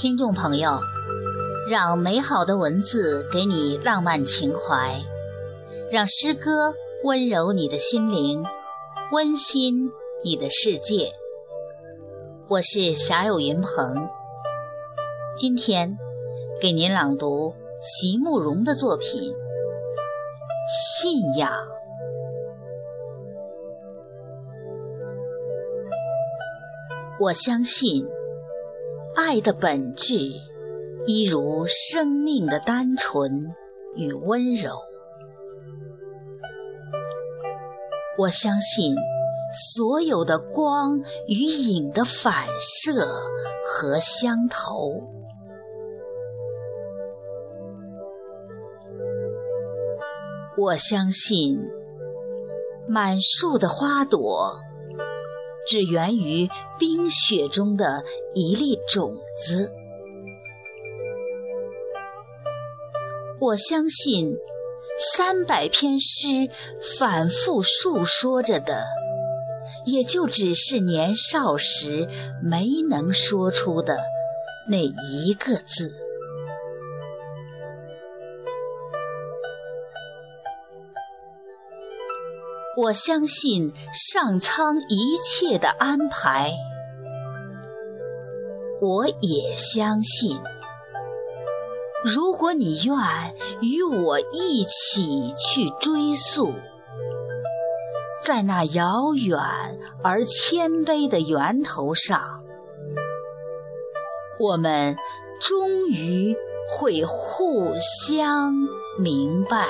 听众朋友，让美好的文字给你浪漫情怀，让诗歌温柔你的心灵，温馨你的世界。我是侠友云鹏，今天给您朗读席慕容的作品《信仰》。我相信。爱的本质，一如生命的单纯与温柔。我相信所有的光与影的反射和相投。我相信满树的花朵。只源于冰雪中的一粒种子。我相信，三百篇诗反复述说着的，也就只是年少时没能说出的那一个字。我相信上苍一切的安排，我也相信，如果你愿与我一起去追溯，在那遥远而谦卑的源头上，我们终于会互相明白。